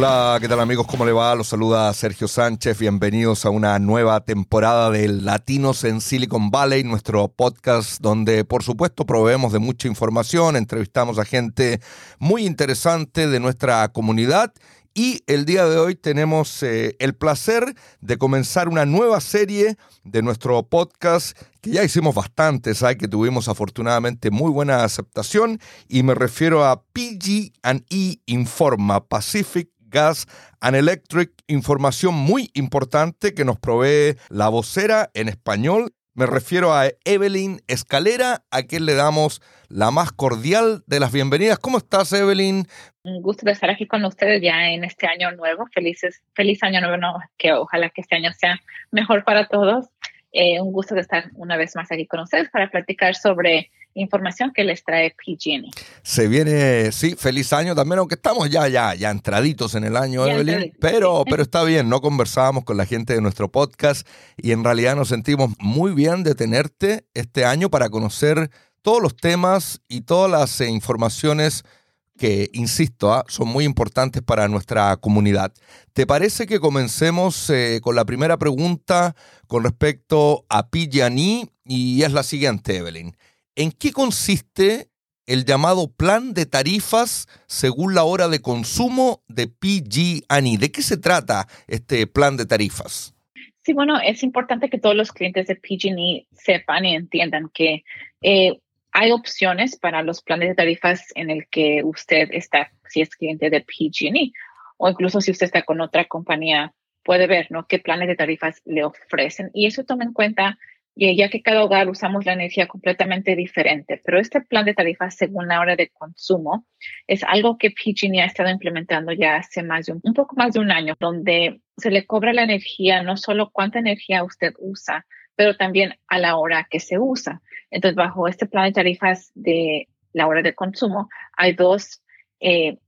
Hola, ¿qué tal amigos? ¿Cómo le va? Los saluda Sergio Sánchez. Bienvenidos a una nueva temporada de Latinos en Silicon Valley, nuestro podcast donde por supuesto proveemos de mucha información, entrevistamos a gente muy interesante de nuestra comunidad y el día de hoy tenemos eh, el placer de comenzar una nueva serie de nuestro podcast que ya hicimos bastantes, hay que tuvimos afortunadamente muy buena aceptación y me refiero a PG&E Informa Pacific Gas and Electric, información muy importante que nos provee la vocera en español. Me refiero a Evelyn Escalera, a quien le damos la más cordial de las bienvenidas. ¿Cómo estás, Evelyn? Un gusto de estar aquí con ustedes ya en este año nuevo. Felices, feliz año nuevo, que ojalá que este año sea mejor para todos. Eh, un gusto de estar una vez más aquí con ustedes para platicar sobre información que les trae PG&E. Se viene, sí, feliz año también, aunque estamos ya, ya, ya entraditos en el año, Evelyn, pero, pero está bien, no conversábamos con la gente de nuestro podcast y en realidad nos sentimos muy bien de tenerte este año para conocer todos los temas y todas las eh, informaciones que, insisto, ah, son muy importantes para nuestra comunidad. ¿Te parece que comencemos eh, con la primera pregunta con respecto a PG&E? Y es la siguiente, Evelyn. ¿En qué consiste el llamado plan de tarifas según la hora de consumo de PG&E? ¿De qué se trata este plan de tarifas? Sí, bueno, es importante que todos los clientes de PG&E sepan y entiendan que eh, hay opciones para los planes de tarifas en el que usted está, si es cliente de PG&E, o incluso si usted está con otra compañía, puede ver, ¿no? Qué planes de tarifas le ofrecen. Y eso toma en cuenta y ya que cada hogar usamos la energía completamente diferente, pero este plan de tarifas según la hora de consumo es algo que PG&E ha estado implementando ya hace más de un, un, poco más de un año, donde se le cobra la energía, no solo cuánta energía usted usa, pero también a la hora que se usa. Entonces, bajo este plan de tarifas de la hora de consumo, hay dos eh,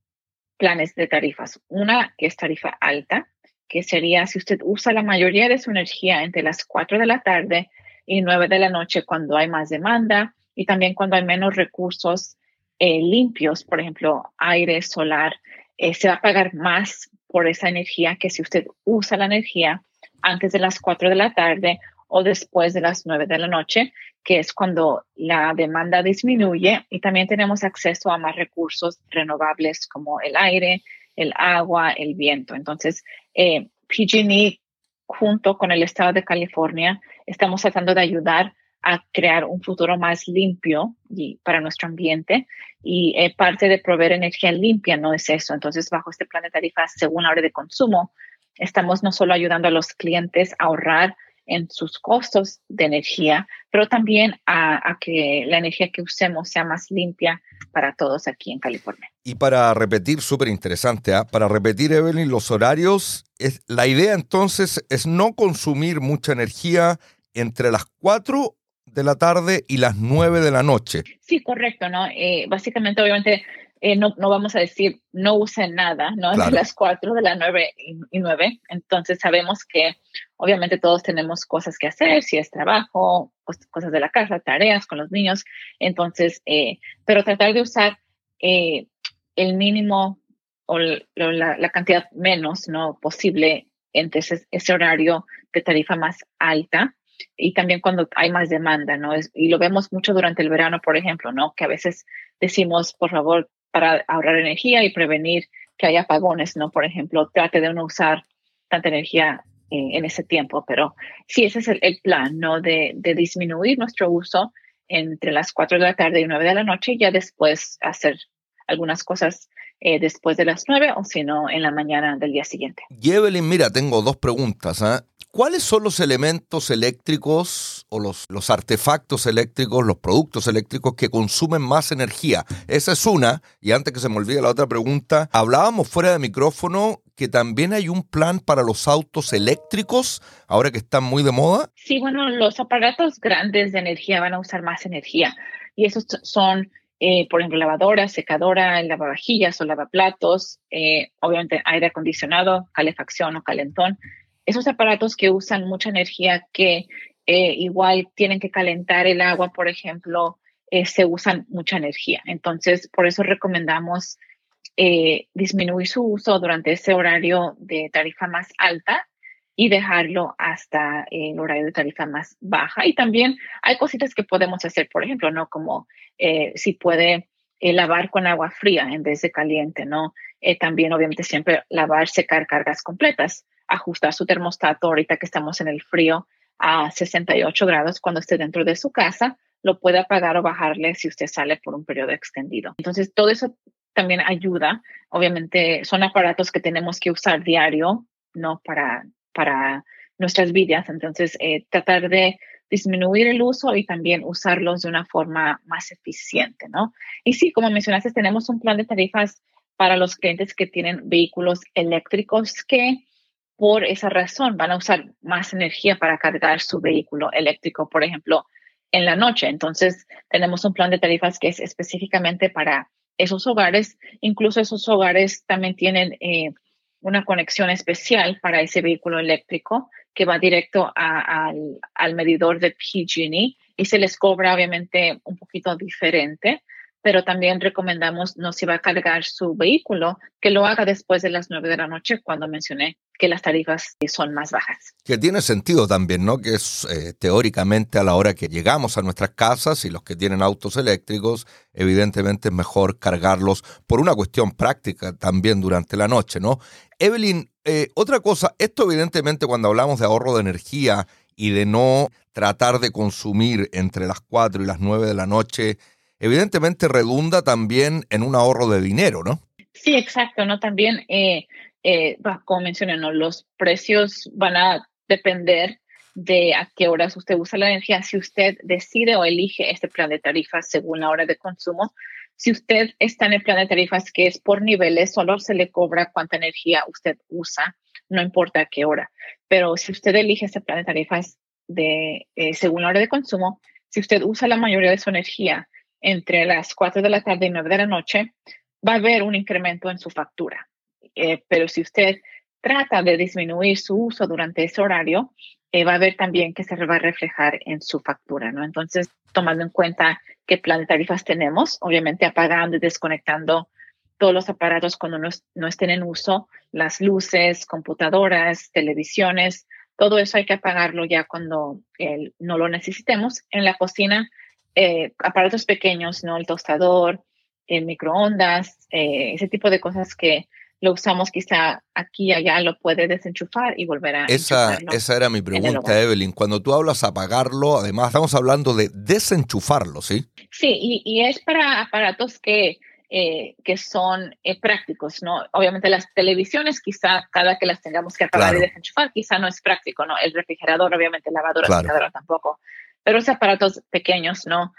planes de tarifas. Una que es tarifa alta, que sería si usted usa la mayoría de su energía entre las 4 de la tarde y 9 de la noche cuando hay más demanda y también cuando hay menos recursos eh, limpios, por ejemplo, aire, solar, eh, se va a pagar más por esa energía que si usted usa la energía antes de las 4 de la tarde o después de las 9 de la noche, que es cuando la demanda disminuye y también tenemos acceso a más recursos renovables como el aire, el agua, el viento. Entonces, eh, PG&E junto con el Estado de California, estamos tratando de ayudar a crear un futuro más limpio y para nuestro ambiente y eh, parte de proveer energía limpia no es eso. Entonces, bajo este plan de tarifas según la hora de consumo, estamos no solo ayudando a los clientes a ahorrar en sus costos de energía, pero también a, que la energía que usemos sea más limpia para todos aquí en California. Y para repetir, súper interesante, ¿ah? para repetir, Evelyn, los horarios, es, la idea entonces es no consumir mucha energía entre las 4 de la tarde y las 9 de la noche. Sí, correcto, ¿no? Eh, básicamente, obviamente, eh, no, no, vamos a decir no usen nada, ¿no? Entre las 4 de las 9 y, 9. Entonces sabemos que obviamente todos tenemos cosas que hacer, si es trabajo, cosas de la casa, tareas con los niños. Entonces, eh, pero tratar de usar eh, el mínimo o la, la, cantidad menos, ¿no? Posible entre ese, ese, horario de tarifa más alta y también cuando hay más demanda, ¿no? Es, y lo vemos mucho durante el verano, por ejemplo, ¿no? Que a veces decimos, por favor, para ahorrar energía y prevenir que haya apagones, ¿no? Por ejemplo, trate de no usar tanta energía eh, en ese tiempo, pero sí, ese es el, plan, ¿no? De, disminuir nuestro uso entre las 4 de la tarde y 9 de la noche y ya después hacer algunas cosas eh, después de las 9 o si no en la mañana del día siguiente. Evelyn, mira, tengo dos preguntas. ¿eh? ¿Cuáles son los elementos eléctricos o los, los artefactos eléctricos, los productos eléctricos que consumen más energía? Esa es una. Y antes que se me olvide la otra pregunta, hablábamos fuera de micrófono que también hay un plan para los autos eléctricos, ahora que están muy de moda. Sí, bueno, los aparatos grandes de energía van a usar más energía. Y esos son eh, por ejemplo, lavadora, secadora, lavavajillas o lavaplatos, eh, obviamente aire acondicionado, calefacción o calentón esos aparatos que usan mucha energía, que eh, igual tienen que calentar el agua, por ejemplo, eh, se usan mucha energía. Entonces, por eso recomendamos eh, disminuir su uso durante ese horario de tarifa más alta y dejarlo hasta el horario de tarifa más baja. Y también hay cositas que podemos hacer, por ejemplo, ¿no? Como si puede lavar con agua fría en vez de caliente, ¿no? También, obviamente, siempre lavar, secar cargas completas, ajustar su termostato ahorita que estamos en el frío a 68 grados cuando esté dentro de su casa, lo puede apagar o bajarle si usted sale por un periodo extendido. Entonces, todo eso también ayuda. Obviamente, son aparatos que tenemos que usar diario, ¿no? Para, para nuestras vidas. Entonces, eh, tratar de disminuir el uso y también usarlos de una forma más eficiente, ¿no? Y sí, como mencionaste, tenemos un plan de tarifas para los clientes que tienen vehículos eléctricos que por esa razón van a usar más energía para cargar su vehículo eléctrico, por ejemplo, en la noche. Entonces, tenemos un plan de tarifas que es específicamente para esos hogares. Incluso esos hogares también tienen eh, una conexión especial para ese vehículo eléctrico que va directo al, al medidor de PG&E y se les cobra obviamente un poquito diferente pero también recomendamos, no si va a cargar su vehículo, que lo haga después de las 9 de la noche, cuando mencioné que las tarifas son más bajas. Que tiene sentido también, ¿no? Que es eh, teóricamente a la hora que llegamos a nuestras casas y los que tienen autos eléctricos, evidentemente es mejor cargarlos por una cuestión práctica también durante la noche, ¿no? Evelyn, eh, otra cosa, esto evidentemente cuando hablamos de ahorro de energía y de no tratar de consumir entre las 4 y las 9 de la noche, evidentemente redunda también en un ahorro de dinero, ¿no? Sí, exacto, ¿no? También, eh, eh, como mencioné, ¿no? los precios van a depender de a qué horas usted usa la energía. Si usted decide o elige este plan de tarifas según la hora de consumo, si usted está en el plan de tarifas que es por niveles, solo se le cobra cuánta energía usted usa, no importa a qué hora. Pero si usted elige este plan de tarifas de, eh, según la hora de consumo, si usted usa la mayoría de su energía entre las 4 de la tarde y 9 de la noche, va a haber un incremento en su factura. Eh, pero si usted trata de disminuir su uso durante ese horario, eh, va a ver también que se va a reflejar en su factura, ¿no? Entonces, tomando en cuenta qué plan de tarifas tenemos, obviamente apagando y desconectando todos los aparatos cuando no, no estén en uso, las luces, computadoras, televisiones, todo eso hay que apagarlo ya cuando no lo necesitemos. En la cocina eh, aparatos pequeños, ¿no? El tostador, el microondas, eh, ese tipo de cosas que lo usamos quizá aquí y allá, lo puede desenchufar y volver a... Esa, esa era mi pregunta, Evelyn. Cuando tú hablas apagarlo, además estamos hablando de desenchufarlo, ¿sí? Sí, y, y es para aparatos que, eh, que son prácticos, ¿no? Obviamente las televisiones, quizá cada que las tengamos que apagar y desenchufar, quizá no es práctico, ¿no? El refrigerador, obviamente, lavadora, claro. tampoco pero los aparatos pequeños, ¿no?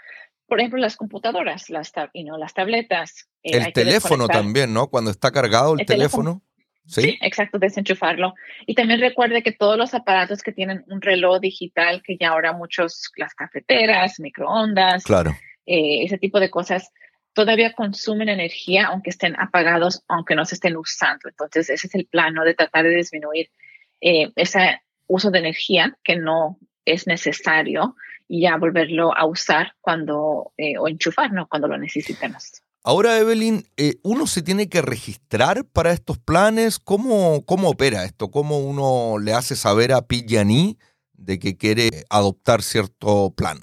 Por ejemplo, las computadoras, las, y no, las tabletas. Eh, el teléfono también, ¿no? Cuando está cargado el, teléfono. ¿Sí? exacto, desenchufarlo. Y también recuerde que todos los aparatos que tienen un reloj digital, que ya ahora muchos, las cafeteras, microondas, claro. Eh, ese tipo de cosas, todavía consumen energía aunque estén apagados, aunque no se estén usando. Entonces, ese es el plano de tratar de disminuir eh, ese uso de energía que no es necesario y ya volverlo a usar cuando eh, o enchufarnos cuando lo necesitemos. Ahora, Evelyn, eh, ¿uno se tiene que registrar para estos planes? ¿Cómo, cómo opera esto? ¿Cómo uno le hace saber a PG&E de que quiere adoptar cierto plan?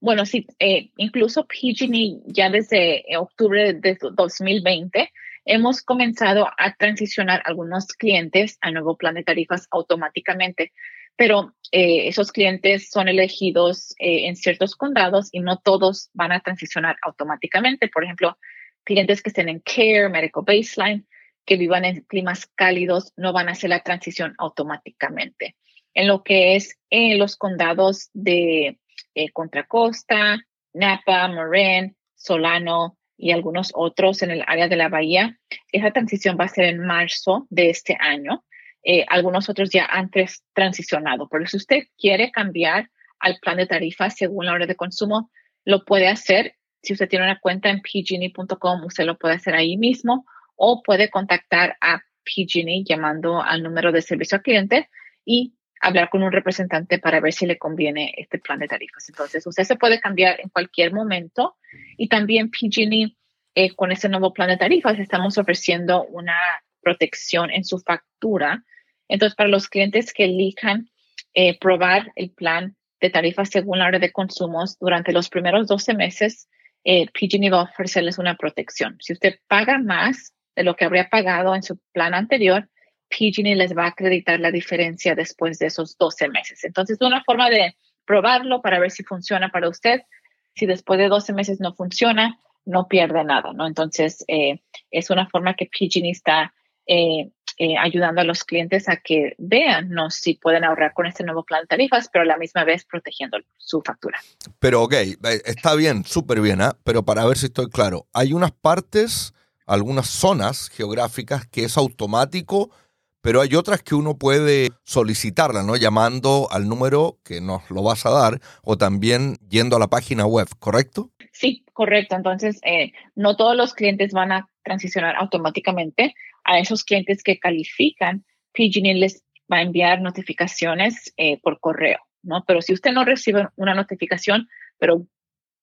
Bueno, sí, eh, incluso PG&E ya desde octubre de 2020 hemos comenzado a transicionar algunos clientes al nuevo plan de tarifas automáticamente pero eh, esos clientes son elegidos eh, en ciertos condados y no todos van a transicionar automáticamente. Por ejemplo, clientes que estén en Care, Medical Baseline, que vivan en climas cálidos, no van a hacer la transición automáticamente. En lo que es en los condados de eh, Contra Costa, Napa, Marin, Solano y algunos otros en el área de la bahía, esa transición va a ser en marzo de este año. Eh, algunos otros ya han transicionado. Pero si usted quiere cambiar al plan de tarifa según la hora de consumo, lo puede hacer. Si usted tiene una cuenta en pgne.com, usted lo puede hacer ahí mismo o puede contactar a PG&E llamando al número de servicio al cliente y hablar con un representante para ver si le conviene este plan de tarifas. Entonces, usted se puede cambiar en cualquier momento y también PG&E eh, con ese nuevo plan de tarifas estamos ofreciendo una protección en su factura. Entonces, para los clientes que elijan eh, probar el plan de tarifas según la hora de consumos durante los primeros 12 meses, eh, PG&E va a ofrecerles una protección. Si usted paga más de lo que habría pagado en su plan anterior, PG&E les va a acreditar la diferencia después de esos 12 meses. Entonces, es una forma de probarlo para ver si funciona para usted. Si después de 12 meses no funciona, no pierde nada, ¿no? Entonces, eh, es una forma que PG&E está eh, eh, ayudando a los clientes a que vean ¿no? si pueden ahorrar con este nuevo plan de tarifas, pero a la misma vez protegiendo su factura. Pero, ok, está bien, súper bien, ¿ah? pero para ver si estoy claro, hay unas partes, algunas zonas geográficas que es automático pero hay otras que uno puede solicitarla, ¿no? Llamando al número que nos lo vas a dar o también yendo a la página web, ¿correcto? Sí, correcto. Entonces, eh, no todos los clientes van a transicionar automáticamente. A esos clientes que califican, PG&E les va a enviar notificaciones eh, por correo, ¿no? Pero si usted no recibe una notificación, pero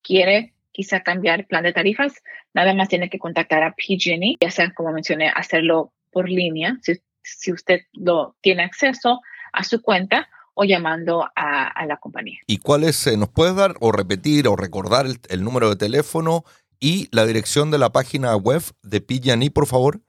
quiere quizá cambiar plan de tarifas, nada más tiene que contactar a PG&E, ya sea, como mencioné, hacerlo por línea, si si usted lo tiene acceso a su cuenta o llamando a, la compañía. ¿Y cuál es, eh, nos puedes dar o repetir o recordar el, número de teléfono y la dirección de la página web de PG&E, por favor?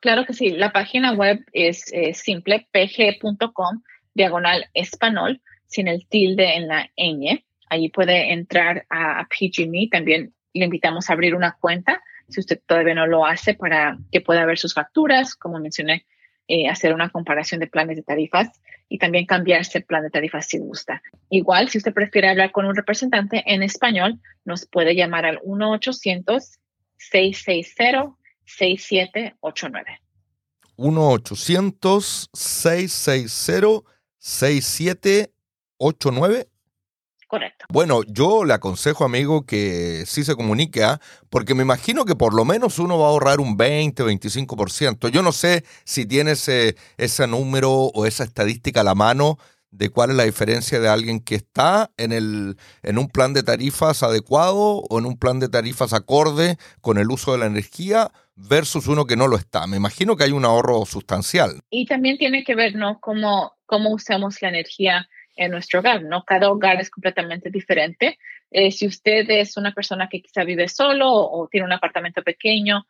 Claro que sí. La página web es eh, simple, pg.com, diagonal español, sin el tilde en la ñ. Allí puede entrar a, a PG&E. También le invitamos a abrir una cuenta si usted todavía no lo hace, para que pueda ver sus facturas, como mencioné, eh, hacer una comparación de planes de tarifas y también cambiarse el plan de tarifas si gusta. Igual, si usted prefiere hablar con un representante en español, nos puede llamar al 1-800-660-6789. 1-800-660-6789. Correcto. Bueno, yo le aconsejo, amigo, que sí se comunique, ¿ah? porque me imagino que por lo menos uno va a ahorrar un 20, 25%. Yo no sé si tiene ese, ese número o esa estadística a la mano de cuál es la diferencia de alguien que está en, el, en un plan de tarifas adecuado o en un plan de tarifas acorde con el uso de la energía versus uno que no lo está. Me imagino que hay un ahorro sustancial. Y también tiene que ver, ¿no? Cómo, cómo usamos la energía en nuestro hogar, ¿no? Cada hogar es completamente diferente. Eh, si usted es una persona que quizá vive solo o, tiene un apartamento pequeño,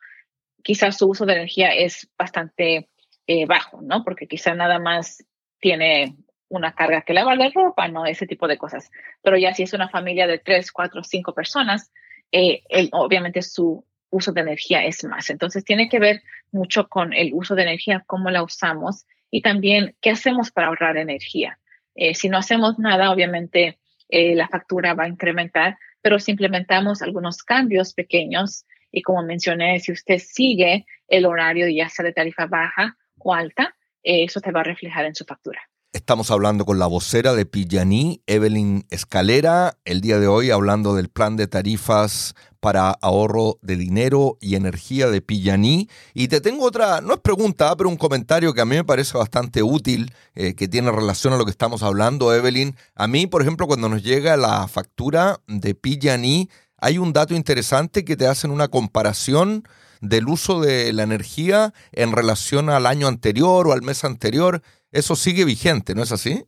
quizás su uso de energía es bastante eh, bajo, ¿no? Porque quizá nada más tiene una carga que lavar de ropa, ¿no? Ese tipo de cosas. Pero ya si es una familia de tres, cuatro, cinco personas, eh, obviamente su uso de energía es más. Entonces tiene que ver mucho con el uso de energía, cómo la usamos y también qué hacemos para ahorrar energía. Eh, si no hacemos nada, obviamente eh, la factura va a incrementar, pero si implementamos algunos cambios pequeños, y como mencioné, si usted sigue el horario ya sea de tarifa baja o alta, eh, eso te va a reflejar en su factura. Estamos hablando con la vocera de Pillaní, Evelyn Escalera, el día de hoy hablando del plan de tarifas para ahorro de dinero y energía de Pillaní. Y te tengo otra, no es pregunta, pero un comentario que a mí me parece bastante útil, eh, que tiene relación a lo que estamos hablando, Evelyn. A mí, por ejemplo, cuando nos llega la factura de Pillaní, hay un dato interesante que te hacen una comparación del uso de la energía en relación al año anterior o al mes anterior eso sigue vigente, ¿no es así?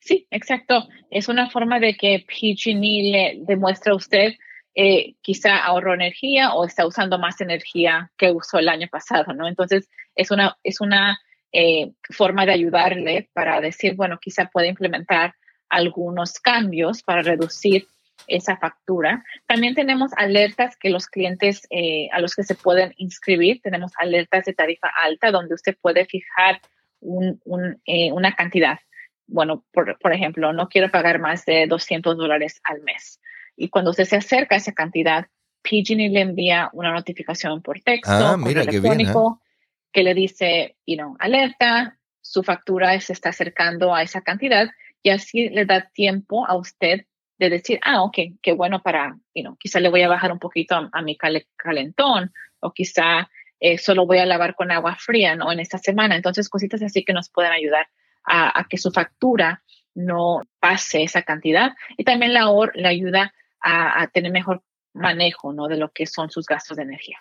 Sí, exacto. Es una forma de que PG&E le demuestre a usted eh, quizá ahorró energía o está usando más energía que usó el año pasado, ¿no? Entonces, es una, es una eh, forma de ayudarle para decir, bueno, quizá puede implementar algunos cambios para reducir esa factura. También tenemos alertas que los clientes eh, a los que se pueden inscribir, tenemos alertas de tarifa alta donde usted puede fijar eh, una cantidad. Bueno, por, por, ejemplo, no quiero pagar más de 200 dólares al mes. Y cuando usted se acerca a esa cantidad, PG&E le envía una notificación por texto, ah, mira, telefónico, que le dice, you know, alerta, su factura se está acercando a esa cantidad y así le da tiempo a usted de decir, ah, ok, qué bueno para, you know, quizá le voy a bajar un poquito a, mi calentón o quizá eh, solo voy a lavar con agua fría, ¿no? En esta semana. Entonces, cositas así que nos pueden ayudar a, que su factura no pase esa cantidad. Y también la OR le ayuda a, tener mejor manejo ¿no? de lo que son sus gastos de energía.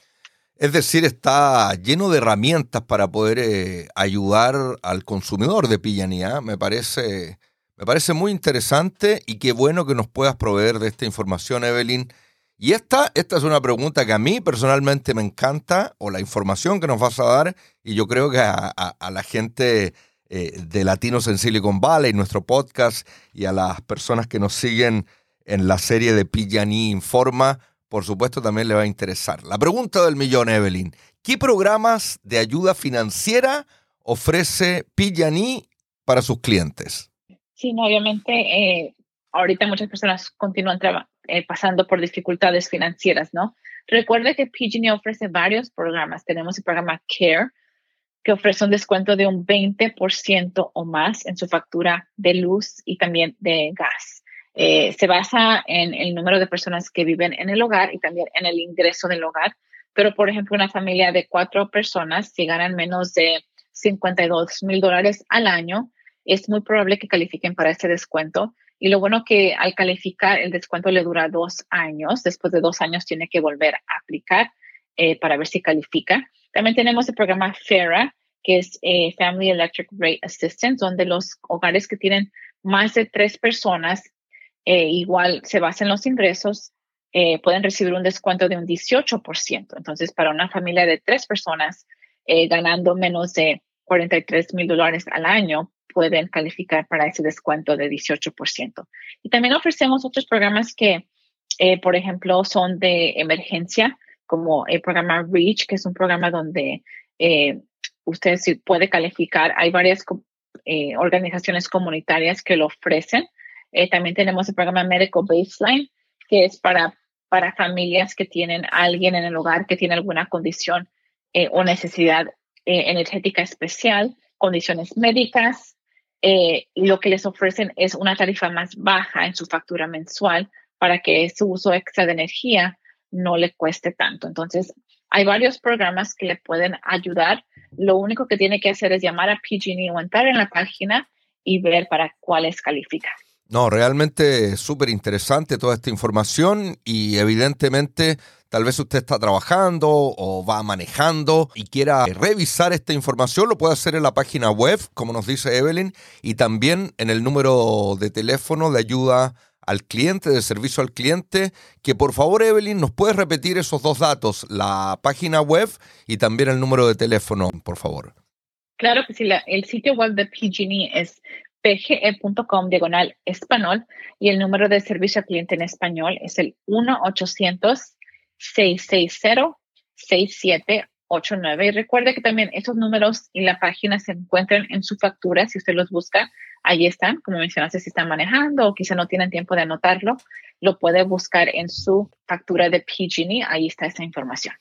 Es decir, está lleno de herramientas para poder eh, ayudar al consumidor de pillanía. Me parece, me parece muy interesante y qué bueno que nos puedas proveer de esta información, Evelyn. Y esta, esta es una pregunta que a mí personalmente me encanta, o la información que nos vas a dar, y yo creo que a, la gente eh, de Latinos en Silicon Valley, nuestro podcast, y a las personas que nos siguen en la serie de Pillaní Informa, por supuesto también le va a interesar. La pregunta del millón, Evelyn. ¿Qué programas de ayuda financiera ofrece Pillaní para sus clientes? Sí, obviamente, eh, ahorita muchas personas continúan eh, pasando por dificultades financieras, ¿no? Recuerde que PG&E ofrece varios programas. Tenemos el programa CARE, que ofrece un descuento de un 20% o más en su factura de luz y también de gas. Eh, se basa en el número de personas que viven en el hogar y también en el ingreso del hogar. Pero, por ejemplo, una familia de cuatro personas, si ganan menos de 52 mil dólares al año, es muy probable que califiquen para ese descuento. Y lo bueno que al calificar el descuento le dura dos años. Después de dos años tiene que volver a aplicar eh, para ver si califica. También tenemos el programa FERA, que es eh, Family Electric Rate Assistance, donde los hogares que tienen más de tres personas eh, igual se basa en los ingresos, eh, pueden recibir un descuento de un 18%. Entonces, para una familia de tres personas ganando menos de 43 mil dólares al año, pueden calificar para ese descuento de 18%. Y también ofrecemos otros programas que, por ejemplo, son de emergencia, como el programa REACH, que es un programa donde usted sí puede calificar. Hay varias organizaciones comunitarias que lo ofrecen eh, también tenemos el programa Medical Baseline, que es para, para familias que tienen alguien en el hogar que tiene alguna condición eh, o necesidad eh, energética especial, condiciones médicas. Lo que les ofrecen es una tarifa más baja en su factura mensual para que su uso extra de energía no le cueste tanto. Entonces, hay varios programas que le pueden ayudar. Lo único que tiene que hacer es llamar a PG&E o entrar en la página y ver para cuáles califican. No, realmente súper interesante toda esta información y evidentemente tal vez usted está trabajando o va manejando y quiera revisar esta información, lo puede hacer en la página web, como nos dice Evelyn, y también en el número de teléfono de ayuda al cliente, de servicio al cliente, que por favor Evelyn nos puedes repetir esos dos datos, la página web y también el número de teléfono, por favor. Claro que sí, el sitio web de PG&E es pge.com diagonal español y el número de servicio al cliente en español es el 1-800-660-6789. Y recuerde que también esos números y la página se encuentran en su factura. Si usted los busca, ahí están. Como mencionaste, si están manejando o quizá no tienen tiempo de anotarlo, lo puede buscar en su factura de PG&E. Ahí está esa información.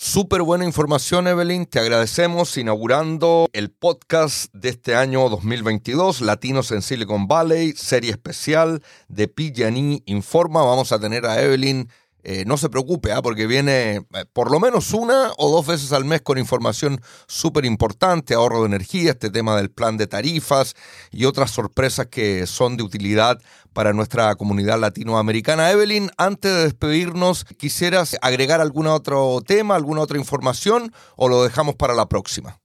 Súper buena información, Evelyn. Te agradecemos inaugurando el podcast de este año 2022, Latinos en Silicon Valley, serie especial de PG&E Informa. Vamos a tener a Evelyn eh, no se preocupe, ¿ah? porque viene eh, por lo menos una o dos veces al mes con información súper importante, ahorro de energía, este tema del plan de tarifas y otras sorpresas que son de utilidad para nuestra comunidad latinoamericana. Evelyn, antes de despedirnos, ¿quisieras agregar algún otro tema, alguna otra información o lo dejamos para la próxima?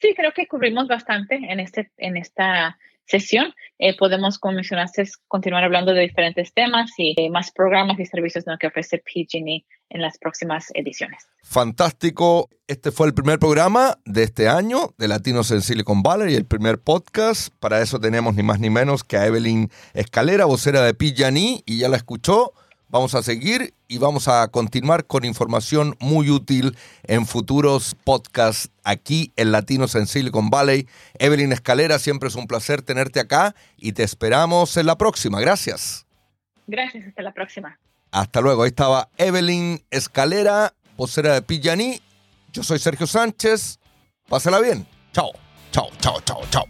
Sí, creo que cubrimos bastante en, este, en esta sesión. Eh, podemos, como mencionaste, continuar hablando de diferentes temas y más programas y servicios que ofrece PG&E en las próximas ediciones. Fantástico. Este fue el primer programa de este año de Latinos en Silicon Valley el primer podcast. Para eso tenemos ni más ni menos que a Evelyn Escalera, vocera de PG&E, y ya la escuchó. Vamos a seguir y vamos a continuar con información muy útil en futuros podcasts aquí en Latinos en Silicon Valley. Evelyn Escalera, siempre es un placer tenerte acá y te esperamos en la próxima. Gracias. Gracias, hasta la próxima. Hasta luego. Ahí estaba Evelyn Escalera, vocera de Pillaní. Yo soy Sergio Sánchez. Pásela bien. Chao, chao, chao, chao, chao.